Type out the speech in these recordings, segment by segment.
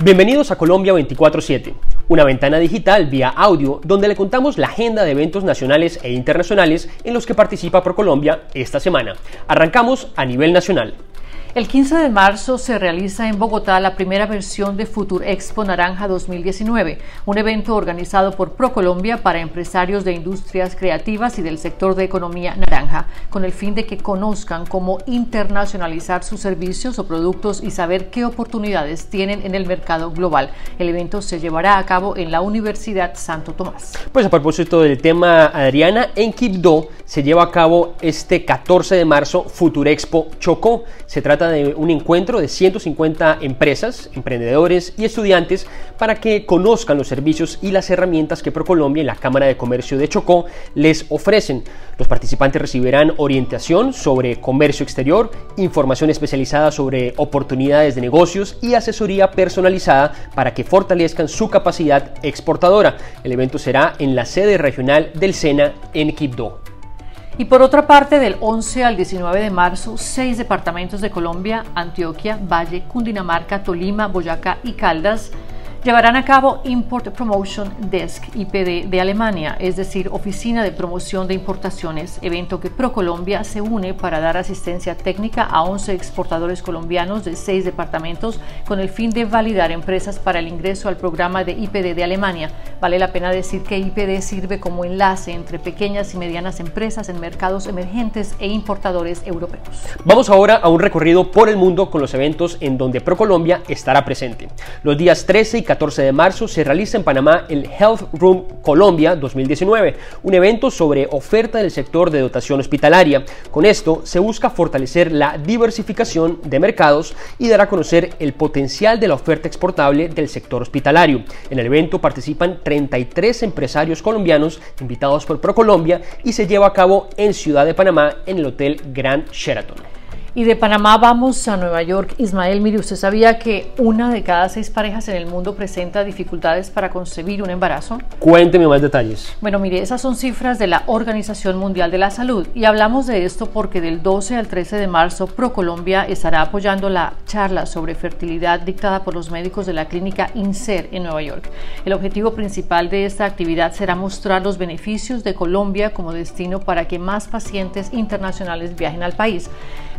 Bienvenidos a Colombia 24/7, una ventana digital vía audio donde le contamos la agenda de eventos nacionales e internacionales en los que participa ProColombia esta semana. Arrancamos a nivel nacional. El 15 de marzo se realiza en Bogotá la primera versión de Futur Expo Naranja 2019, un evento organizado por ProColombia para empresarios de industrias creativas y del sector de economía naranja, con el fin de que conozcan cómo internacionalizar sus servicios o productos y saber qué oportunidades tienen en el mercado global. El evento se llevará a cabo en la Universidad Santo Tomás. Pues a propósito del tema, Adriana, en Quibdó se lleva a cabo este 14 de marzo Futur Expo Chocó. Se trata de un encuentro de 150 empresas, emprendedores y estudiantes para que conozcan los servicios y las herramientas que ProColombia y la Cámara de Comercio de Chocó les ofrecen. Los participantes recibirán orientación sobre comercio exterior, información especializada sobre oportunidades de negocios y asesoría personalizada para que fortalezcan su capacidad exportadora. El evento será en la sede regional del SENA en Quibdó. Y por otra parte, del 11 al 19 de marzo, seis departamentos de Colombia, Antioquia, Valle, Cundinamarca, Tolima, Boyacá y Caldas llevarán a cabo Import Promotion Desk IPD de Alemania, es decir, Oficina de Promoción de Importaciones, evento que ProColombia se une para dar asistencia técnica a 11 exportadores colombianos de seis departamentos con el fin de validar empresas para el ingreso al programa de IPD de Alemania. Vale la pena decir que IPD sirve como enlace entre pequeñas y medianas empresas en mercados emergentes e importadores europeos. Vamos ahora a un recorrido por el mundo con los eventos en donde ProColombia estará presente. Los días 13 y 14 de marzo se realiza en Panamá el Health Room Colombia 2019, un evento sobre oferta del sector de dotación hospitalaria. Con esto se busca fortalecer la diversificación de mercados y dar a conocer el potencial de la oferta exportable del sector hospitalario. En el evento participan 33 empresarios colombianos invitados por ProColombia y se lleva a cabo en Ciudad de Panamá en el Hotel Grand Sheraton. Y de Panamá vamos a Nueva York. Ismael, mire, ¿usted sabía que una de cada seis parejas en el mundo presenta dificultades para concebir un embarazo? Cuénteme más detalles. Bueno, mire, esas son cifras de la Organización Mundial de la Salud y hablamos de esto porque del 12 al 13 de marzo ProColombia estará apoyando la charla sobre fertilidad dictada por los médicos de la clínica INSER en Nueva York. El objetivo principal de esta actividad será mostrar los beneficios de Colombia como destino para que más pacientes internacionales viajen al país.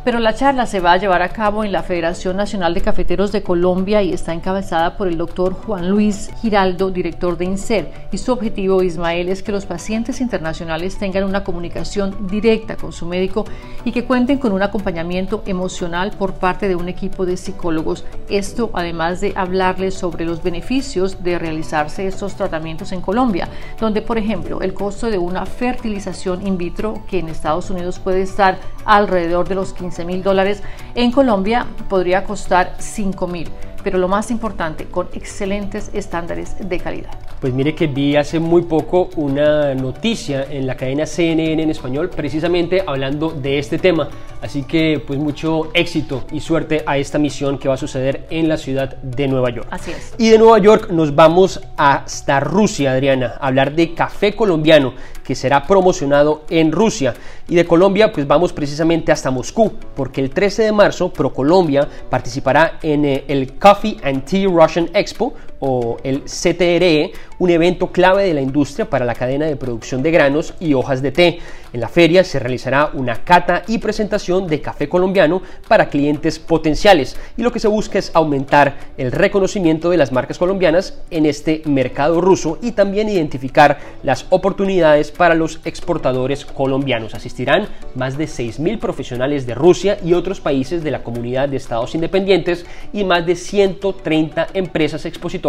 Pero la charla se va a llevar a cabo en la Federación Nacional de Cafeteros de Colombia y está encabezada por el doctor Juan Luis Giraldo, director de INSER. Y su objetivo, Ismael, es que los pacientes internacionales tengan una comunicación directa con su médico y que cuenten con un acompañamiento emocional por parte de un equipo de psicólogos. Esto además de hablarles sobre los beneficios de realizarse estos tratamientos en Colombia, donde por ejemplo el costo de una fertilización in vitro que en Estados Unidos puede estar alrededor de los 15 15 mil dólares, en Colombia podría costar 5 mil pero lo más importante, con excelentes estándares de calidad. Pues mire que vi hace muy poco una noticia en la cadena CNN en español precisamente hablando de este tema. Así que pues mucho éxito y suerte a esta misión que va a suceder en la ciudad de Nueva York. Así es. Y de Nueva York nos vamos hasta Rusia, Adriana, a hablar de café colombiano que será promocionado en Rusia. Y de Colombia pues vamos precisamente hasta Moscú, porque el 13 de marzo ProColombia participará en eh, el Coffee and Tea Russian Expo o el CTRE, un evento clave de la industria para la cadena de producción de granos y hojas de té. En la feria se realizará una cata y presentación de café colombiano para clientes potenciales y lo que se busca es aumentar el reconocimiento de las marcas colombianas en este mercado ruso y también identificar las oportunidades para los exportadores colombianos. Asistirán más de 6.000 profesionales de Rusia y otros países de la comunidad de estados independientes y más de 130 empresas expositoras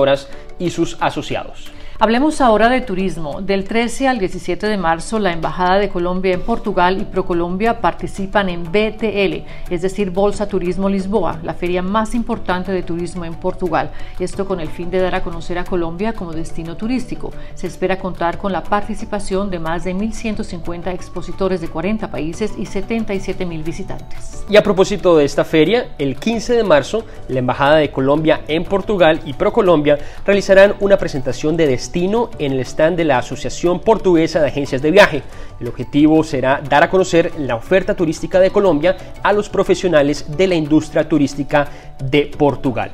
y sus asociados. Hablemos ahora de turismo. Del 13 al 17 de marzo, la Embajada de Colombia en Portugal y ProColombia participan en BTL, es decir, Bolsa Turismo Lisboa, la feria más importante de turismo en Portugal. Esto con el fin de dar a conocer a Colombia como destino turístico. Se espera contar con la participación de más de 1.150 expositores de 40 países y 77.000 visitantes. Y a propósito de esta feria, el 15 de marzo, la Embajada de Colombia en Portugal y ProColombia realizarán una presentación de en el stand de la Asociación Portuguesa de Agencias de Viaje. El objetivo será dar a conocer la oferta turística de Colombia a los profesionales de la industria turística de Portugal.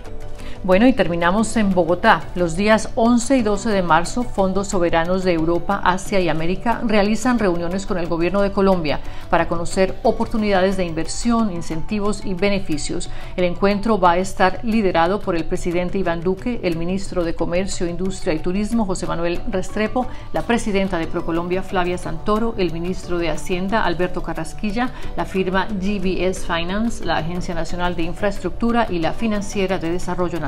Bueno, y terminamos en Bogotá. Los días 11 y 12 de marzo, fondos soberanos de Europa, Asia y América realizan reuniones con el gobierno de Colombia para conocer oportunidades de inversión, incentivos y beneficios. El encuentro va a estar liderado por el presidente Iván Duque, el ministro de Comercio, Industria y Turismo, José Manuel Restrepo, la presidenta de Procolombia, Flavia Santoro, el ministro de Hacienda, Alberto Carrasquilla, la firma GBS Finance, la Agencia Nacional de Infraestructura y la Financiera de Desarrollo Nacional.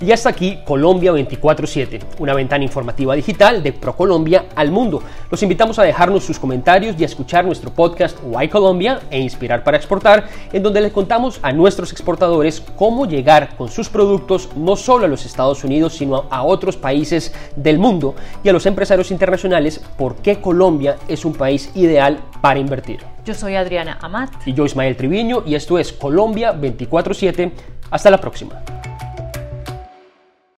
Y hasta aquí Colombia 24-7, una ventana informativa digital de ProColombia al mundo. Los invitamos a dejarnos sus comentarios y a escuchar nuestro podcast Why Colombia e Inspirar para Exportar, en donde les contamos a nuestros exportadores cómo llegar con sus productos no solo a los Estados Unidos, sino a otros países del mundo y a los empresarios internacionales por qué Colombia es un país ideal para invertir. Yo soy Adriana Amat. Y yo Ismael Triviño y esto es Colombia 24-7. Hasta la próxima.